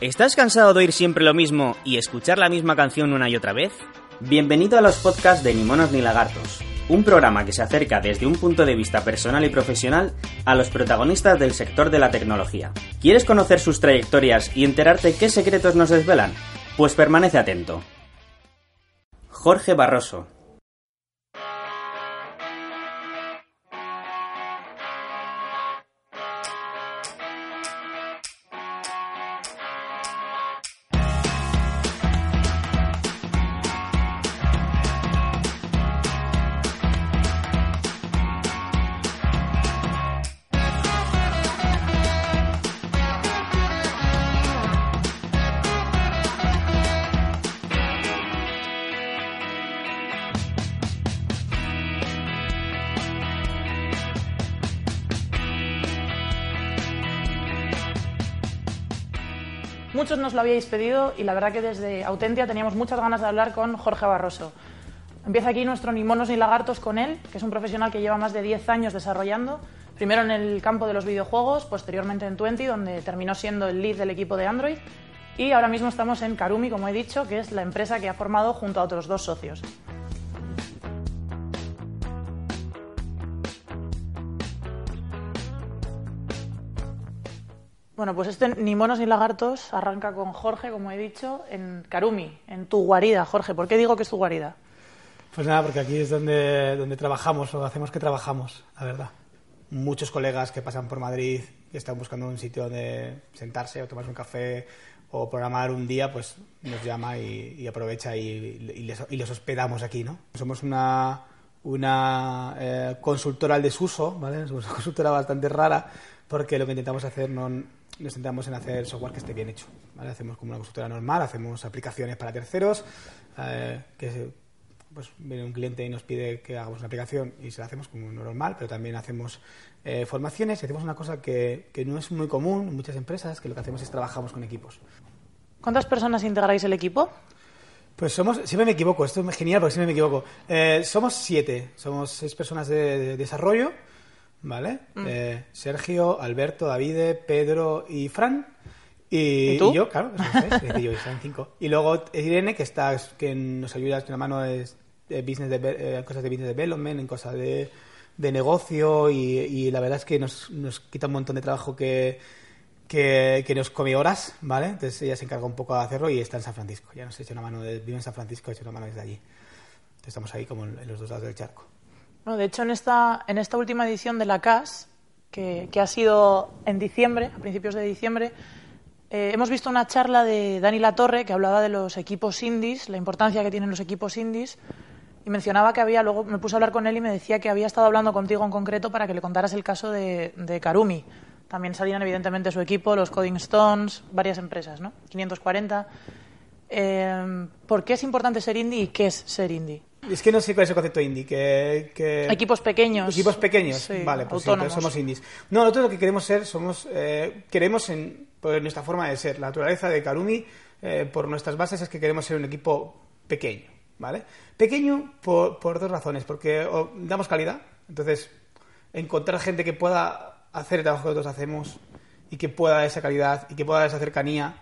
¿Estás cansado de oír siempre lo mismo y escuchar la misma canción una y otra vez? Bienvenido a los podcasts de Ni Monos ni Lagartos, un programa que se acerca desde un punto de vista personal y profesional a los protagonistas del sector de la tecnología. ¿Quieres conocer sus trayectorias y enterarte qué secretos nos desvelan? Pues permanece atento. Jorge Barroso, lo habíais pedido y la verdad que desde Autentia teníamos muchas ganas de hablar con Jorge Barroso. Empieza aquí nuestro Ni monos ni lagartos con él, que es un profesional que lleva más de 10 años desarrollando, primero en el campo de los videojuegos, posteriormente en Twenty, donde terminó siendo el lead del equipo de Android, y ahora mismo estamos en Karumi, como he dicho, que es la empresa que ha formado junto a otros dos socios. Bueno, pues este Ni monos ni lagartos arranca con Jorge, como he dicho, en Karumi, en tu guarida. Jorge, ¿por qué digo que es tu guarida? Pues nada, porque aquí es donde, donde trabajamos, o hacemos que trabajamos, la verdad. Muchos colegas que pasan por Madrid y están buscando un sitio donde sentarse o tomarse un café o programar un día, pues nos llama y, aprovecha y, les, y, les, hospedamos aquí, ¿no? Somos una, una eh, consultora al desuso, ¿vale? Somos una consultora bastante rara porque lo que intentamos hacer no nos centramos en hacer software que esté bien hecho. ¿vale? Hacemos como una consultora normal, hacemos aplicaciones para terceros, eh, que pues viene un cliente y nos pide que hagamos una aplicación y se la hacemos como normal, pero también hacemos eh, formaciones y hacemos una cosa que, que no es muy común en muchas empresas, que lo que hacemos es trabajamos con equipos. ¿Cuántas personas integráis el equipo? Pues somos, siempre me equivoco, esto es genial porque siempre me equivoco. Eh, somos siete, somos seis personas de desarrollo, ¿vale? Mm. Eh, Sergio, Alberto, Davide, Pedro y Fran. Y, tú? yo, claro, es, es yo, son cinco. Y luego Irene, que está, que nos ayuda en la mano de, business de, eh, cosas de business development, en cosas de, de negocio, y, la verdad es que nos, nos quita un montón de trabajo que, que, nos come horas, ¿vale? Entonces ella se encarga un poco de hacerlo y está en San Francisco. Ya nos echa una mano, de, vive en San Francisco, echa una mano desde allí. Entonces estamos ahí como en los dos lados del charco. De hecho, en esta, en esta última edición de la CAS, que, ha sido en diciembre, a principios de diciembre, eh, hemos visto una charla de Dani Torre que hablaba de los equipos indies, la importancia que tienen los equipos indies, y mencionaba que había, luego me puse a hablar con él y me decía que había estado hablando contigo en concreto para que le contaras el caso de, de Karumi. También salían evidentemente su equipo, los Coding Stones, varias empresas, ¿no? 540. Eh, ¿Por qué es importante ser indie y qué es ser indie? Es que no sé cuál es el concepto indie. Que, Equipos pequeños. Equipos pequeños. vale, pues somos indies. No, nosotros lo que queremos ser, somos, eh, queremos en, por nuestra forma de ser, la naturaleza de Karumi, eh, por nuestras bases es que queremos ser un equipo pequeño, ¿vale? Pequeño por, por dos razones, porque damos calidad, entonces encontrar gente que pueda hacer el trabajo que nosotros hacemos y que pueda dar esa calidad y que pueda dar esa cercanía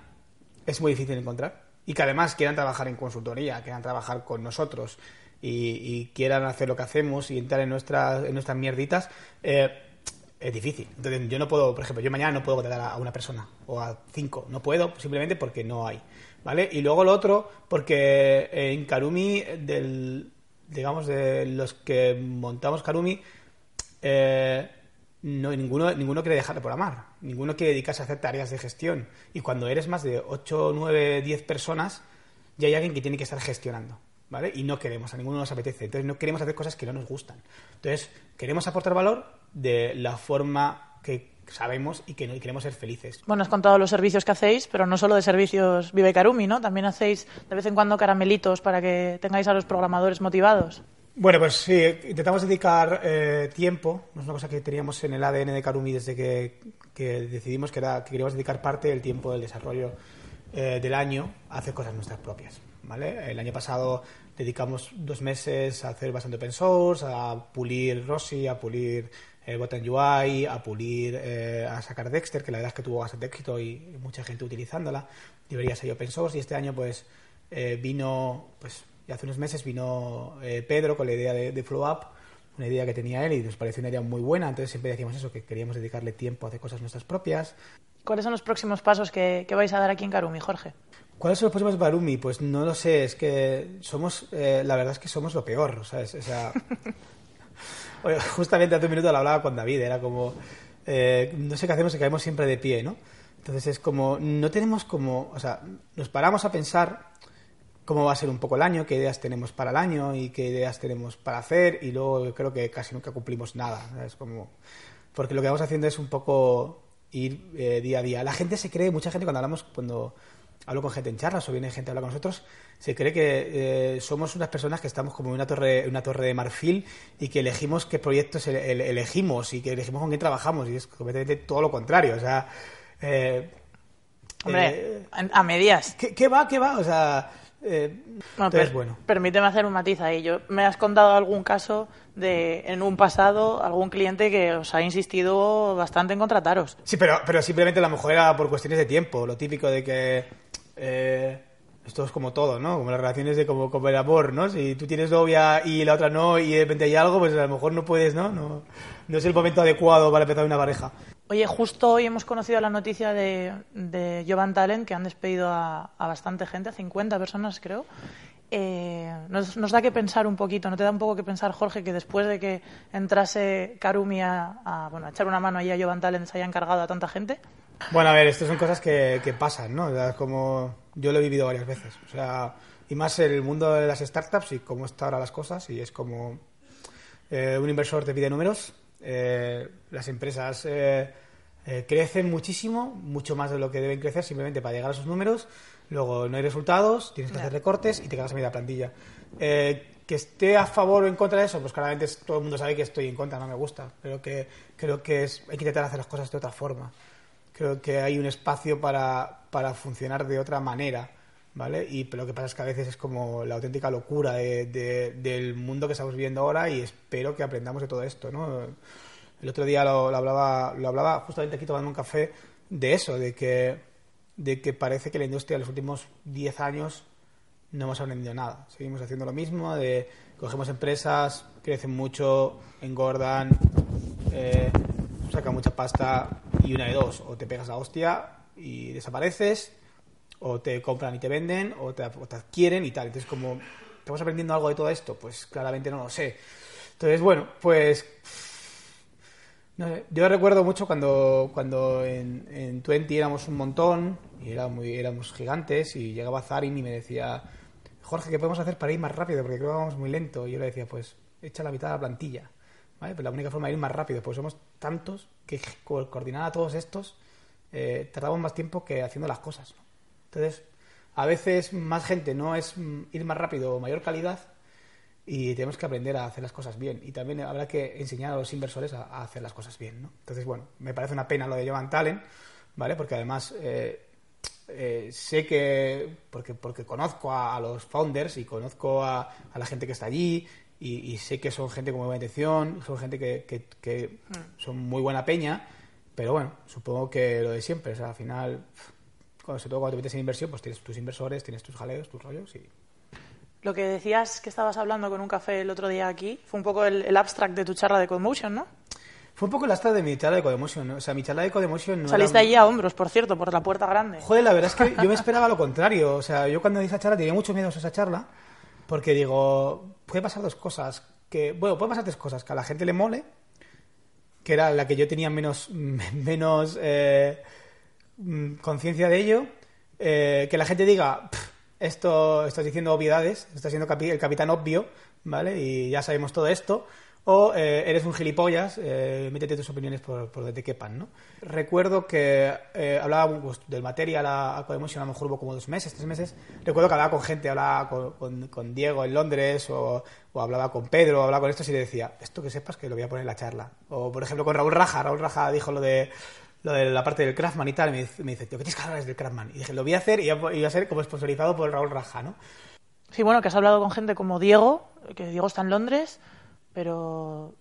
es muy difícil encontrar y que además quieran trabajar en consultoría, quieran trabajar con nosotros y, quieran hacer lo que hacemos y entrar en, nuestras en nuestras mierditas, eh, es difícil. Entonces, yo no puedo, por ejemplo, yo mañana no puedo contratar a una persona o a cinco. No puedo, simplemente porque no hay. ¿Vale? Y luego lo otro, porque en Karumi, del, digamos, de los que montamos Karumi, eh, no, ninguno, ninguno quiere dejar de programar. Ninguno quiere dedicarse a hacer tareas de gestión. Y cuando eres más de 8, 9, 10 personas, ya hay alguien que tiene que estar gestionando. ¿Vale? Y no queremos, a ninguno nos apetece. Entonces no queremos hacer cosas que no nos gustan. Entonces queremos aportar valor de la forma que, sabemos y que queremos ser felices. Bueno, has contado los servicios que hacéis, pero no solo de servicios Vive Karumi, ¿no? También hacéis de vez en cuando caramelitos para que tengáis a los programadores motivados. Bueno, pues sí, intentamos dedicar eh, tiempo, es una cosa que teníamos en el ADN de Karumi desde que, decidimos que, era, que queríamos dedicar parte del tiempo del desarrollo eh, del año a hacer cosas nuestras propias. El año pasado dedicamos dos meses a hacer bastante open source, a pulir Rossi, a pulir eh, Button UI, a pulir, eh, a sacar Dexter, que la verdad es que tuvo bastante éxito y mucha gente utilizándola. Debería ser open source y este año pues vino, pues hace unos meses vino Pedro con la idea de, Flow Up una idea que tenía él y nos pareció una idea muy buena, entonces siempre decíamos eso, que queríamos dedicarle tiempo a hacer cosas nuestras propias. ¿Cuáles son los próximos pasos que, vais a dar aquí en Karumi, Jorge? ¿Cuáles son los próximos Karumi? Pues no lo sé, es que somos, eh, la verdad es que somos lo peor, ¿sabes? O sea, justamente hace un minuto lo hablaba con David, era como, eh, no sé qué hacemos y caemos siempre de pie, ¿no? Entonces es como, no tenemos como, o sea, nos paramos a pensar cómo va a ser un poco el año, qué ideas tenemos para el año y qué ideas tenemos para hacer y luego creo que casi nunca cumplimos nada. Es como porque lo que vamos haciendo es un poco ir eh, día a día. La gente se cree, mucha gente cuando hablamos, cuando hablo con gente en charlas o viene gente a hablar con nosotros, se cree que eh, somos unas personas que estamos como en una torre, una torre de marfil y que elegimos qué proyectos elegimos y que elegimos con quién trabajamos y es completamente todo lo contrario. O sea, eh, Hombre, a medias. ¿qué, ¿Qué va? ¿Qué va? O sea, eh, bueno. Permíteme hacer un matiz ahí. Yo, ¿Me has contado algún caso de, en un pasado, algún cliente que os ha insistido bastante en contrataros? Sí, pero, pero simplemente a lo mejor era por cuestiones de tiempo. Lo típico de que... Eh, esto es como todo, ¿no? Como las relaciones de como, como el amor, ¿no? Si tú tienes novia y la otra no y de repente hay algo, pues a lo mejor no puedes, ¿no? No, no es el momento adecuado para empezar una pareja. Oye, justo hoy hemos conocido la noticia de, de Jovan Talent, que han despedido a, bastante gente, a 50 personas creo. Eh, nos, da que pensar un poquito, ¿no te da un poco que pensar, Jorge, que después de que entrase Karumi a, bueno, echar una mano ahí a Jovan Talent se haya encargado a tanta gente? Bueno, a ver, estas son cosas que, pasan, ¿no? como yo lo he vivido varias veces. O sea, y más el mundo de las startups y cómo están ahora las cosas, y es como eh, un inversor te pide números eh, las empresas eh, eh, crecen muchísimo, mucho más de lo que deben crecer simplemente para llegar a sus números. Luego no hay resultados, tienes que hacer recortes y te quedas a media plantilla. que esté a favor o en contra de eso, pues claramente todo el mundo sabe que estoy en contra, no me gusta. Pero que creo que es, hay que intentar hacer las cosas de otra forma. Creo que hay un espacio para, para funcionar de otra manera ¿vale? Y lo que pasa es que a veces es como la auténtica locura del mundo que estamos viviendo ahora y espero que aprendamos de todo esto, ¿no? El otro día lo, hablaba, lo hablaba justamente aquí tomando un café de eso, de que, de que parece que la industria en los últimos 10 años no hemos aprendido nada. Seguimos haciendo lo mismo, de cogemos empresas, crecen mucho, engordan, eh, sacan mucha pasta y una de dos, o te pegas la hostia y desapareces, o te compran y te venden, o te, adquieren y tal. Entonces, como estamos aprendiendo algo de todo esto, pues claramente no lo sé. Entonces, bueno, pues yo recuerdo mucho cuando, cuando en, en Twenty éramos un montón y éramos gigantes y llegaba Zarin y me decía, Jorge, ¿qué podemos hacer para ir más rápido? Porque creo que vamos muy lento. Y yo le decía, pues echa la mitad de la plantilla. ¿vale? Pues la única forma de ir más rápido, pues somos tantos que coordinar a todos estos eh, tardamos más tiempo que haciendo las cosas. Entonces, a veces más gente no es ir más rápido o mayor calidad y tenemos que aprender a hacer las cosas bien. Y también habrá que enseñar a los inversores a, hacer las cosas bien. ¿no? Entonces, bueno, me parece una pena lo de Jovan Talent, ¿vale? Porque además eh, eh, sé que, porque, porque conozco a, los founders y conozco a, la gente que está allí y, sé que son gente con muy buena intención, son gente que, que, mm. son muy buena peña, pero bueno, supongo que lo de siempre, o sea, al final sobre todo cuando te metes en inversión, pues tienes tus inversores, tienes tus jaleos, tus rollos y... Lo que decías que estabas hablando con un café el otro día aquí fue un poco el, abstract de tu charla de Codemotion, ¿no? Fue un poco el abstract de mi charla de Codemotion, ¿no? O sea, mi charla de Codemotion no Saliste allí a hombros, por cierto, por la puerta grande. Joder, la verdad es que yo me esperaba lo contrario. O sea, yo cuando di esa charla tenía mucho miedo a esa charla porque digo, puede pasar dos cosas. Que, bueno, puede pasar tres cosas. Que a la gente le mole, que era la que yo tenía menos... menos eh, Mm, conciencia de ello, eh, que la gente diga, esto estás diciendo obviedades, estás siendo el capitán obvio, ¿vale? Y ya sabemos todo esto. o eh, eres un gilipollas, eh, métete tus opiniones por, donde te quepan, ¿no? Recuerdo que eh, hablaba pues, del material a Aquaemotion, a lo mejor hubo como dos meses, tres meses. Recuerdo que hablaba con gente, hablaba con, con, Diego en Londres, o, o, hablaba con Pedro, o hablaba con estos y le decía, esto que sepas que lo voy a poner en la charla. O, por ejemplo, con Raúl Raja, Raúl Raja dijo lo de lo de la parte del Craftman y tal, me, dice, me dice, tío, ¿qué tienes que hablar del Craftman? Y dije, lo voy a hacer y iba a ser como sponsorizado por Raúl Raja, ¿no? Sí, bueno, que has hablado con gente como Diego, que Diego está en Londres, pero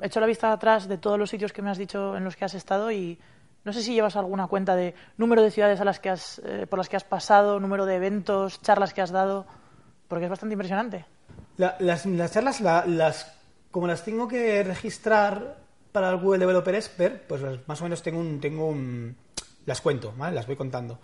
he hecho la vista atrás de todos los sitios que me has dicho en los que has estado y no sé si llevas alguna cuenta de número de ciudades a las que has, eh, por las que has pasado, número de eventos, charlas que has dado, porque es bastante impresionante. las, charlas, las, como las tengo que registrar para el Google Developer Expert, pues más o menos tengo un, tengo un, las cuento, ¿vale? Las voy contando.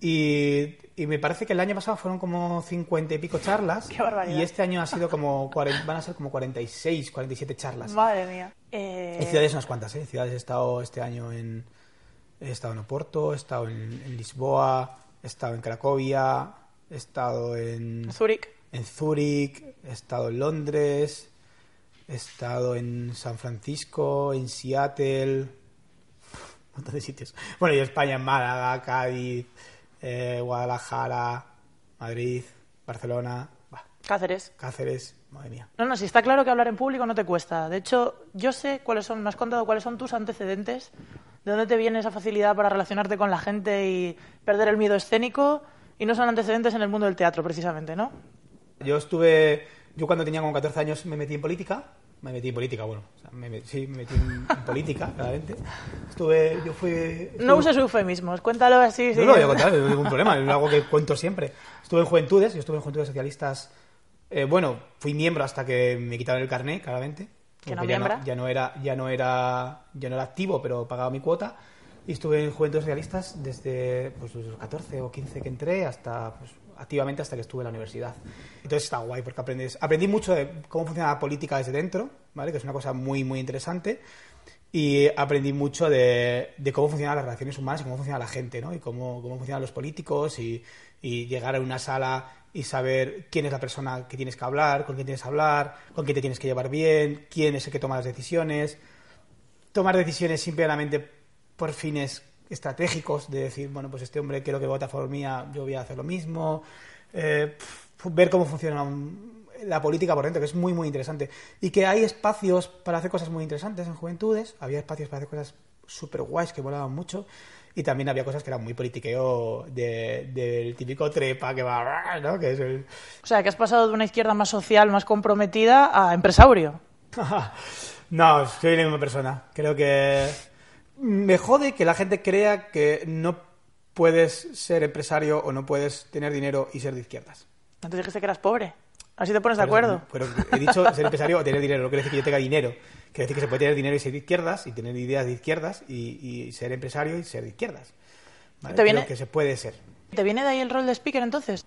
Y, me parece que el año pasado fueron como 50 y pico charlas. Qué barbaridad. Y este año ha sido como van a ser como 46, 47 charlas. Madre mía. Eh... En ciudades unas cuantas, ¿eh? ciudades he estado este año en... He estado en Oporto, he estado en, Lisboa, he estado en Cracovia, he estado en... Zúrich. En Zúrich, he estado en Londres, he estado en San Francisco, en Seattle... Un montón de sitios. Bueno, y España, en Málaga, Cádiz... Eh, Guadalajara, Madrid, Barcelona. Cáceres. Cáceres, madre mía. No, no, si está claro que hablar en público no te cuesta. De hecho, yo sé cuáles son, me has contado cuáles son tus antecedentes, de dónde te viene esa facilidad para relacionarte con la gente y perder el miedo escénico, y no son antecedentes en el mundo del teatro, precisamente, ¿no? Yo estuve, yo cuando tenía como 14 años me metí en política, me metí en política, bueno, sí, me metí en, política, claramente. Estuve, yo fui... No uses eufemismos, cuéntalo así. No, no, voy a contar, no hay ningún problema, es algo que cuento siempre. Estuve en Juventudes, yo estuve en Juventudes Socialistas, eh, bueno, fui miembro hasta que me quitaron el carné, claramente. ¿Que no ya, no, ya no era ya no era ya no era activo pero pagaba mi cuota y estuve en Juventudes Socialistas desde pues, los 14 o 15 que entré hasta pues, activamente hasta que estuve en la universidad. Entonces está guay porque aprendes, aprendí mucho de cómo funciona la política desde dentro, ¿vale? que es una cosa muy, muy interesante. Y aprendí mucho de, cómo funcionan las relaciones humanas y cómo funciona la gente, ¿no? Y cómo, cómo funcionan los políticos y, y llegar a una sala y saber quién es la persona que tienes que hablar, con quién tienes que hablar, con quién te tienes que llevar bien, quién es el que toma las decisiones. Tomar decisiones simplemente por fines estratégicos de decir, bueno, pues este hombre quiero que vota por mí, yo voy a hacer lo mismo. Eh, ver cómo funciona la política por dentro, que es muy, muy interesante. Y que hay espacios para hacer cosas muy interesantes en juventudes, había espacios para hacer cosas súper guays que volaban mucho. Y también había cosas que eran muy politiqueo del típico trepa que va, ¿no? Que es el... O sea, que has pasado de una izquierda más social, más comprometida, a empresario. no, soy la misma persona. Creo que me jode que la gente crea que no puedes ser empresario o no puedes tener dinero y ser de izquierdas. Antes dijiste que eras pobre. Así te pones de acuerdo. Pero he dicho ser empresario o tener dinero. No quiere decir que yo tenga dinero. Quiere decir que se puede tener dinero y ser de izquierdas y tener ideas de izquierdas y, ser empresario y ser de izquierdas. ¿Vale? Creo que se puede ser. ¿Te viene de ahí el rol de speaker entonces?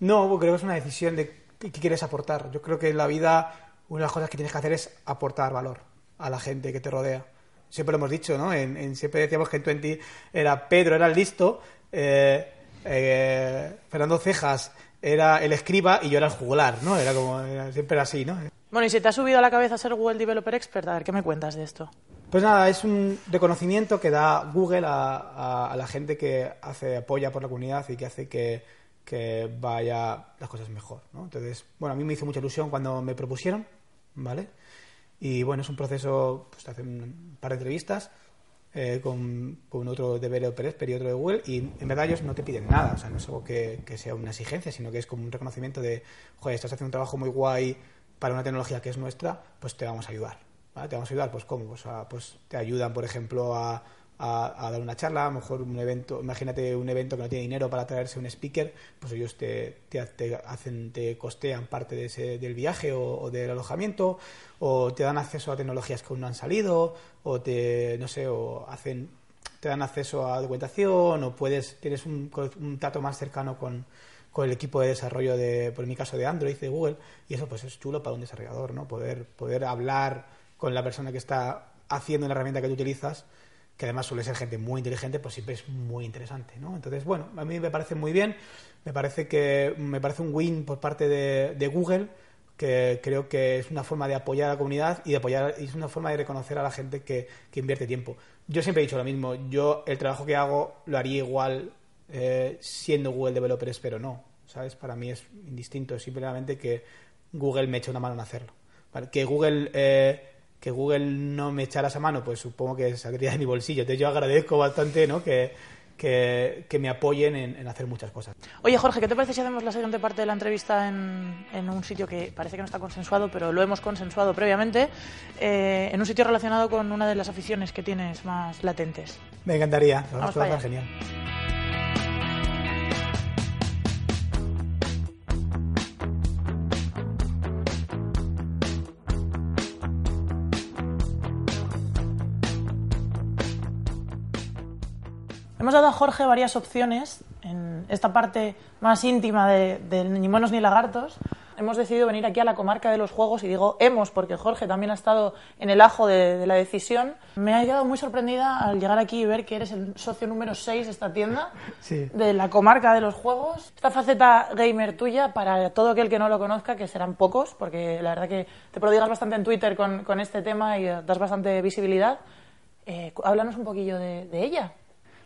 No, creo que es una decisión de qué quieres aportar. Yo creo que en la vida una de las cosas que tienes que hacer es aportar valor a la gente que te rodea siempre lo hemos dicho, ¿no? En, siempre decíamos que en Twenty era Pedro, era el listo, eh, eh, Fernando Cejas era el escriba y yo era el juglar, ¿no? Era como, siempre era así, ¿no? Bueno, y si te ha subido a la cabeza ser Google Developer Expert, a ver, ¿qué me cuentas de esto? Pues nada, es un reconocimiento que da Google a, la gente que hace apoya por la comunidad y que hace que, que vaya las cosas mejor, ¿no? Entonces, bueno, a mí me hizo mucha ilusión cuando me propusieron, ¿vale? Y bueno, es un proceso, pues te hacen un par de entrevistas eh, con, con, otro de Developer y otro de Google, y en verdad ellos no te piden nada, o sea, no es algo que, sea una exigencia, sino que es como un reconocimiento de, joder, estás haciendo un trabajo muy guay para una tecnología que es nuestra, pues te vamos a ayudar. ¿vale? Te vamos a ayudar, pues cómo, pues, pues te ayudan, por ejemplo, a a, dar una charla, a lo mejor un evento, imagínate un evento que no tiene dinero para traerse un speaker, pues ellos te, te, hacen, te costean parte de ese, del viaje o, del alojamiento, o te dan acceso a tecnologías que aún no han salido, o te, no sé, o hacen, te dan acceso a documentación, o puedes, tienes un, un trato más cercano con, con el equipo de desarrollo de, por mi caso, de Android, de Google, y eso pues es chulo para un desarrollador, ¿no? Poder, poder hablar con la persona que está haciendo la herramienta que tú utilizas que además suele ser gente muy inteligente, pues siempre es muy interesante, ¿no? Entonces, bueno, a mí me parece muy bien, me parece que me parece un win por parte de, Google que creo que es una forma de apoyar a la comunidad y de apoyar es una forma de reconocer a la gente que, invierte tiempo. Yo siempre he dicho lo mismo, yo el trabajo que hago lo haría igual eh, siendo Google Developer, pero no, ¿sabes? Para mí es indistinto, simplemente que Google me eche una mano en hacerlo. Que Google... Eh, que Google no me echara esa mano, pues supongo que saldría de mi bolsillo. Entonces yo agradezco bastante ¿no? que, que, me apoyen en, hacer muchas cosas. Oye, Jorge, ¿qué te parece si hacemos la siguiente parte de la entrevista en, en un sitio que parece que no está consensuado, pero lo hemos consensuado previamente, eh, en un sitio relacionado con una de las aficiones que tienes más latentes? Me encantaría, vamos, a genial. Hemos dado a Jorge varias opciones en esta parte más íntima de, Ni monos ni lagartos. Hemos decidido venir aquí a la comarca de los juegos y digo hemos porque Jorge también ha estado en el ajo de, la decisión. Me ha quedado muy sorprendida al llegar aquí y ver que eres el socio número 6 de esta tienda, de la comarca de los juegos. Esta faceta gamer tuya, para todo aquel que no lo conozca, que serán pocos, porque la verdad que te prodigas bastante en Twitter con, este tema y das bastante visibilidad. Eh, háblanos un poquillo de ella.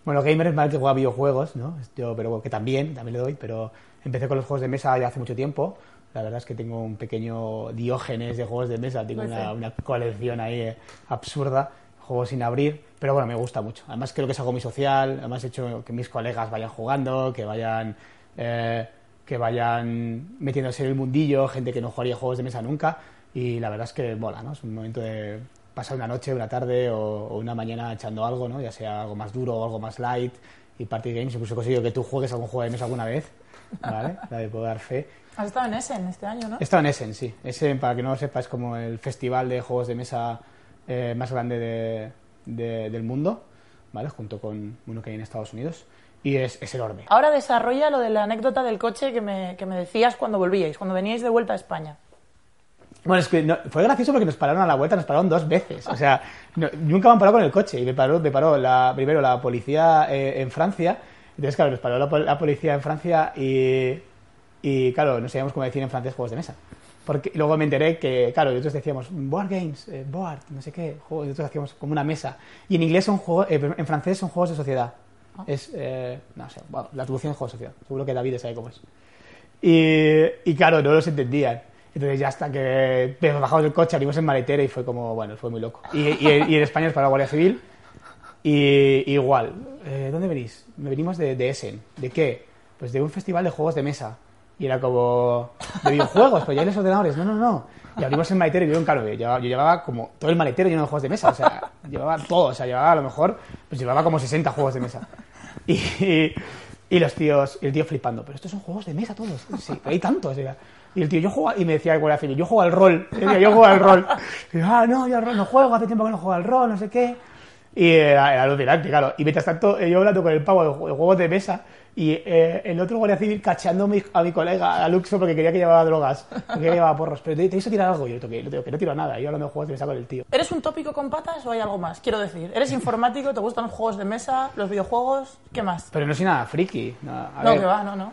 Bueno, gamer es más que juega videojuegos, ¿no? Yo, pero que también, también le doy, pero empecé con los juegos de mesa ya hace mucho tiempo. La verdad es que tengo un pequeño diógenes de juegos de mesa, tengo una, colección ahí eh, absurda, juegos sin abrir, pero bueno, me gusta mucho. Además creo que es algo muy social, además he hecho que mis colegas vayan jugando, que vayan... Eh, que vayan metiéndose en el mundillo, gente que no jugaría juegos de mesa nunca, y la verdad es que mola, ¿no? Es un momento de pasar una noche, una tarde o, una mañana echando algo, ¿no? ya sea algo más duro o algo más light y party games. Incluso he conseguido que tú juegues algún juego de mesa alguna vez, ¿vale? La de poder dar fe. Has estado en Essen este año, ¿no? He estado en Essen, sí. Essen, para que no lo sepas, es como el festival de juegos de mesa eh, más grande de, del mundo, ¿vale? Junto con uno que hay en Estados Unidos. Y es, es enorme. Ahora desarrolla lo de la anécdota del coche que me, que me decías cuando volvíais, cuando veníais de vuelta a España. Bueno, es que fue gracioso porque nos pararon a la vuelta, nos pararon dos veces. O sea, nunca me han parado con el coche. Y me paró, me paró la, primero la policía eh, en Francia. Entonces, claro, nos paró la, policía en Francia y, y, claro, no sabíamos cómo decir en francés juegos de mesa. Porque luego me enteré que, claro, nosotros decíamos board games, eh, board, no sé qué, juegos, nosotros hacíamos como una mesa. Y en inglés son juegos, eh, en francés son juegos de sociedad. Ah. Es, no sé, bueno, la traducción es juegos de sociedad. Seguro que David sabe cómo es. Y, y claro, no los entendían. Entonces ya hasta que bajamos del coche, abrimos el maletero y fue como, bueno, fue muy loco. Y, en España es para la Guardia Civil. Y igual, eh, ¿dónde venís? Me venimos de, de, Essen. ¿De qué? Pues de un festival de juegos de mesa. Y era como, de videojuegos, pues ya hay los ordenadores. No, no, no. Y abrimos el maletero y yo, claro, yo yo llevaba como todo el maletero lleno de juegos de mesa. O sea, llevaba todo. O sea, llevaba a lo mejor, pues llevaba como 60 juegos de mesa. Y, y, los tíos, y el tío flipando. Pero estos son juegos de mesa todos. Sí, hay tantos. Y el tío, yo juego, y me decía el guardia civil, yo juego al rol, yo juego al rol. Y yo, ah, no, yo al rol no juego, hace tiempo que no juego al rol, no sé qué. Y era, era alucinante, claro. Y mientras tanto, yo hablando con el pavo de juegos de mesa, y eh, el otro guardia civil cacheando a mi, colega, a Luxo, porque quería que llevaba drogas, porque llevaba porros. Pero te, te hizo tirar algo, y yo que no, que no tiro nada. Yo hablando de juegos de mesa con el tío. ¿Eres un tópico con patas o hay algo más? Quiero decir, ¿eres informático? ¿Te gustan los juegos de mesa, los videojuegos? ¿Qué más? Pero no soy nada friki. No, que va, no, no.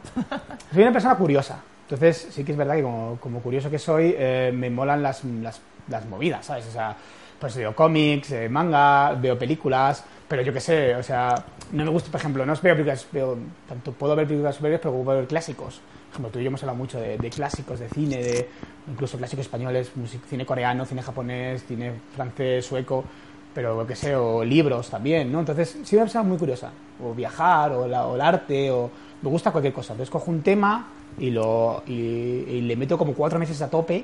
soy una persona curiosa. Entonces, sí que es verdad que como, curioso que soy, eh, me molan las, las, las, movidas, ¿sabes? O sea, pues veo cómics, eh, manga, veo películas, pero yo qué sé, o sea, no me gusta, por ejemplo, no veo películas, veo, tanto puedo ver películas superiores, pero puedo ver clásicos. Por ejemplo, tú y yo hemos hablado mucho de, clásicos, de cine, de incluso clásicos españoles, cine coreano, cine japonés, cine francés, sueco, pero lo que sé, o libros también, ¿no? Entonces, sí me ha muy curiosa, o viajar, o, la, o el arte, o me gusta cualquier cosa. Entonces cojo un tema y, lo, y, le meto como cuatro meses a tope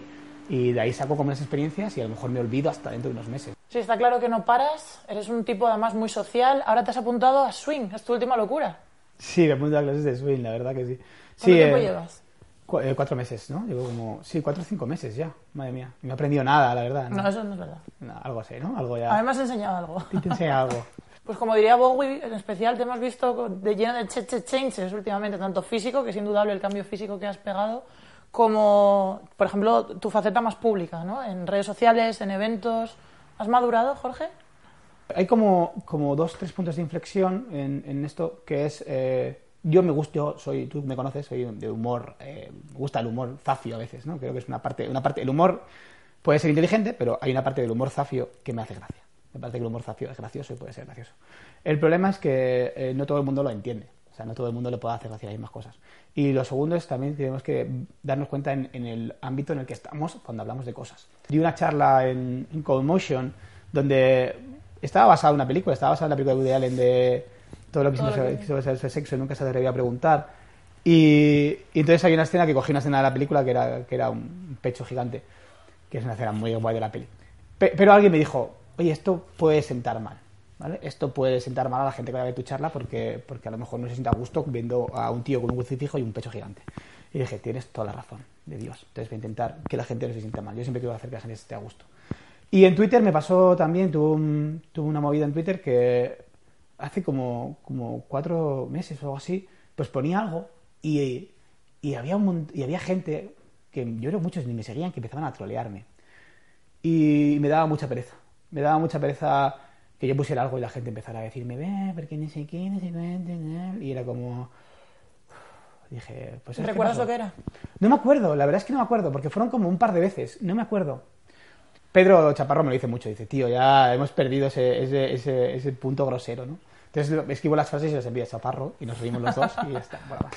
y de ahí saco como unas experiencias y a lo mejor me olvido hasta dentro de unos meses. Sí, está claro que no paras, eres un tipo además muy social, ahora te has apuntado a swing, es tu última locura. Sí, me apunto a clases de swing, la verdad que sí. ¿Cuánto tiempo eh, llevas? Eh, cuatro meses, ¿no? Llevo como, sí, cuatro o cinco meses ya, madre mía. No he aprendido nada, la verdad. No, eso no es verdad. algo así, ¿no? Algo ya... A mí me has enseñado algo. Sí, te he algo. Pues como diría Bowie, en especial te hemos visto de lleno de che changes últimamente, tanto físico, que es indudable el cambio físico que has pegado, como, por ejemplo, tu faceta más pública, ¿no? En redes sociales, en eventos. ¿Has madurado, Jorge? Hay como, como dos, tres puntos de inflexión en, en esto, que es, eh, yo me gusto, soy, tú me conoces, soy de humor, eh, me gusta el humor zafio a veces, ¿no? Creo que es una parte, una parte, el humor puede ser inteligente, pero hay una parte del humor zafio que me hace gracia. Me parece que el humor zafio es gracioso y puede ser gracioso. El problema es que eh, no todo el mundo lo entiende. O sea, no todo el mundo le puede hacer gracia las mismas cosas. Y lo segundo es también tenemos que darnos cuenta en, el ámbito en el que estamos cuando hablamos de cosas. Di una charla en, en Cold Motion donde estaba basada en una película, estaba basada en la película de Woody Allen de todo lo que quiso ser sexo y nunca se atrevía a preguntar. Y, entonces hay una escena que cogí una escena de la película que era, que era un pecho gigante, que es una escena muy guay de la peli. pero alguien me dijo, oye, esto puede sentar mal. ¿Vale? Esto puede sentar mal a la gente que va a ver tu charla porque, porque a lo mejor no se sienta a gusto viendo a un tío con un crucifijo y un pecho gigante. Y dije, tienes toda la razón, de Dios. Entonces voy a intentar que la gente no se sienta mal. Yo siempre quiero hacer que la gente esté a gusto. Y en Twitter me pasó también, tuve, tuve una movida en Twitter que hace como, como cuatro meses o algo así, pues ponía algo y, y había, un, y había gente que yo creo que muchos ni me seguían que empezaban a trolearme. Y me daba mucha pereza me daba mucha pereza que yo pusiera algo y la gente empezara a decirme, ve, porque no sé qué, no sé qué, y era como... Dije, pues... ¿Recuerdas lo que era? No me acuerdo, la verdad es que no me acuerdo, porque fueron como un par de veces, no me acuerdo. Pedro Chaparro me lo dice mucho, dice, tío, ya hemos perdido ese, ese, ese, ese punto grosero, ¿no? Entonces escribo las frases y las envío a Chaparro y nos reímos los dos y ya está. Bueno,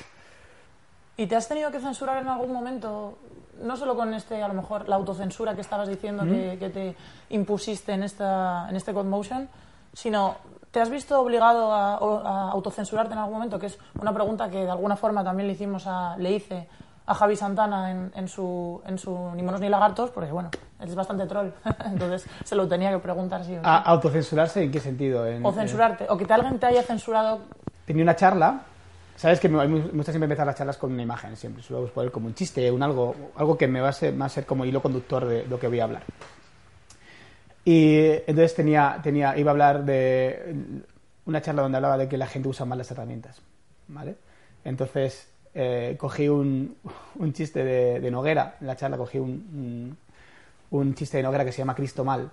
¿Y te has tenido que censurar en algún momento? No solo con este, a lo mejor, la autocensura que estabas diciendo que, que, te impusiste en, esta, en este Motion, sino ¿te has visto obligado a, autocensurarte en algún momento? Que es una pregunta que de alguna forma también le, hicimos a, le hice a Javi Santana en, en, su, en su Ni monos ni lagartos, porque bueno, es bastante troll, entonces se lo tenía que preguntar si ¿Autocensurarse en qué sentido? o censurarte, o que alguien te haya censurado. Tenía una charla Sabes que me, gusta siempre empezar las charlas con una imagen, siempre suelo poner como un chiste, un algo, algo que me va a ser, a ser como hilo conductor de lo que voy a hablar. Y entonces tenía, tenía, iba a hablar de una charla donde hablaba de que la gente usa mal las herramientas, ¿vale? Entonces eh, cogí un, un chiste de, de, Noguera, en la charla cogí un, un, chiste de Noguera que se llama Cristo mal,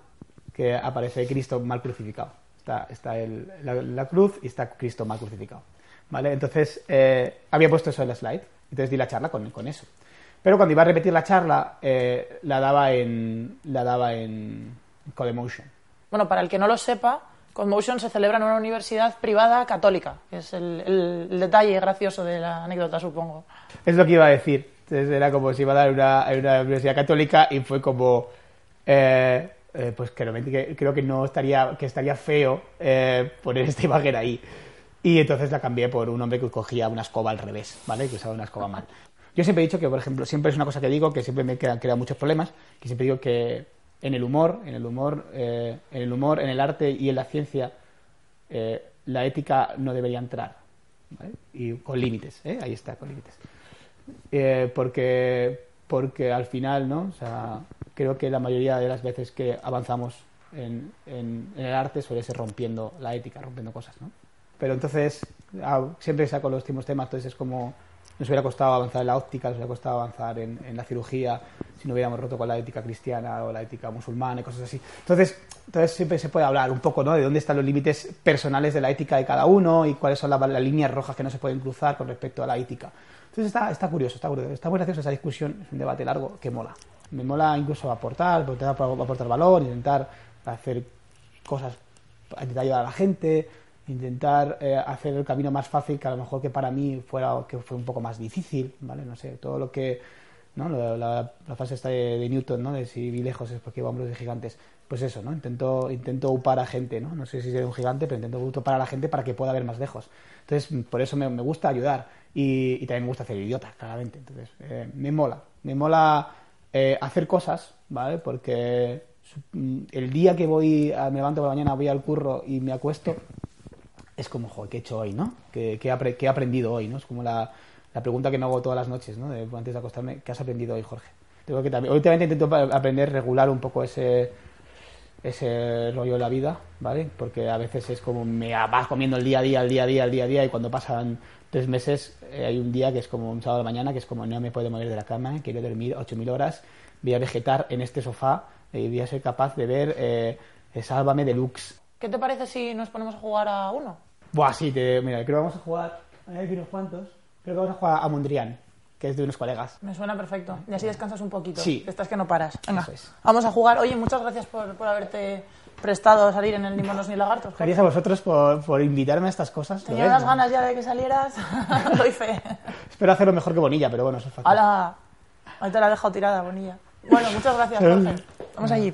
que aparece Cristo mal crucificado. Está, está el, la cruz y está Cristo mal crucificado. ¿vale? Entonces, eh, había puesto eso en la slide, entonces di la charla con, con eso. Pero cuando iba a repetir la charla, eh, la daba en la daba en Codemotion. Bueno, para el que no lo sepa, Codemotion se celebra en una universidad privada católica, es el, detalle gracioso de la anécdota, supongo. Es lo que iba a decir. Entonces era como si iba a dar una, una universidad católica y fue como... Eh, pues que, creo que no estaría, que estaría feo poner esta imagen ahí. Y entonces la cambié por un hombre que cogía una escoba al revés, ¿vale? Que usaba una escoba mal. Yo siempre he dicho que, por ejemplo, siempre es una cosa que digo, que siempre me crea muchos problemas, que siempre digo que en el humor, en el humor, eh, en el humor, en el arte y en la ciencia, eh, la ética no debería entrar, ¿vale? Y con límites, ¿eh? Ahí está, con límites. Eh, porque, porque al final, ¿no? O sea, creo que la mayoría de las veces que avanzamos en, en el arte suele ser rompiendo la ética, rompiendo cosas, ¿no? Pero entonces, ah, siempre saco los últimos temas, entonces es como nos hubiera costado avanzar en la óptica, nos hubiera costado avanzar en, la cirugía, si no hubiéramos roto con la ética cristiana o la ética musulmana y cosas así. Entonces, entonces siempre se puede hablar un poco ¿no? de dónde están los límites personales de la ética de cada uno y cuáles son las, líneas rojas que no se pueden cruzar con respecto a la ética. Entonces está, está curioso, está curioso, está muy gracioso esa discusión, es un debate largo que mola. Me mola incluso aportar, intentar aportar valor, intentar hacer cosas, intentar ayudar a la gente, intentar eh, hacer el camino más fácil que a lo mejor que para mí fuera que fue un poco más difícil, ¿vale? No sé, todo lo que, ¿no? La, la, frase esta de, Newton, ¿no? De si vi lejos es porque iba hombros de gigantes. Pues eso, ¿no? Intento, intento upar a gente, ¿no? No sé si soy un gigante, pero intento upar a la gente para que pueda ver más lejos. Entonces, por eso me, me gusta ayudar y, y, también me gusta hacer idiota, claramente. Entonces, eh, me mola. Me mola eh, hacer cosas, ¿vale? Porque el día que voy, me levanto por la mañana, voy al curro y me acuesto, es como, joder, ¿qué he hecho hoy, no? ¿Qué, qué, he aprendido hoy, no? Es como la, la, pregunta que me hago todas las noches, ¿no? antes de acostarme, ¿qué has aprendido hoy, Jorge? Tengo que también, últimamente intento aprender, regular un poco ese, ese rollo de la vida, ¿vale? Porque a veces es como me vas comiendo el día a día, el día a día, el día a día, y cuando pasan tres meses eh, hay un día que es como un sábado de mañana, que es como no me puedo mover de la cama, quiero dormir 8.000 horas, voy a vegetar en este sofá y voy a ser capaz de ver eh, Sálvame Deluxe. ¿Qué te parece si nos ponemos a jugar a uno? Buah, sí, te, mira, creo que vamos a jugar. Hay decir unos cuantos. Creo que vamos a jugar a Mondrian, que es de unos colegas. Me suena perfecto. Y así descansas un poquito. Sí. Estás que no paras. Venga, Eso es. vamos a jugar. Oye, muchas gracias por, por haberte prestado a salir en el Ni Monos ni Lagartos. Gracias a vosotros por, por invitarme a estas cosas. Tenía unas ganas ya de que salieras. Doy fe. Espero hacerlo mejor que Bonilla, pero bueno, eso es fácil. Hala. Ahí te la he dejado tirada, Bonilla. Bueno, muchas gracias, Jorge. Vamos allí.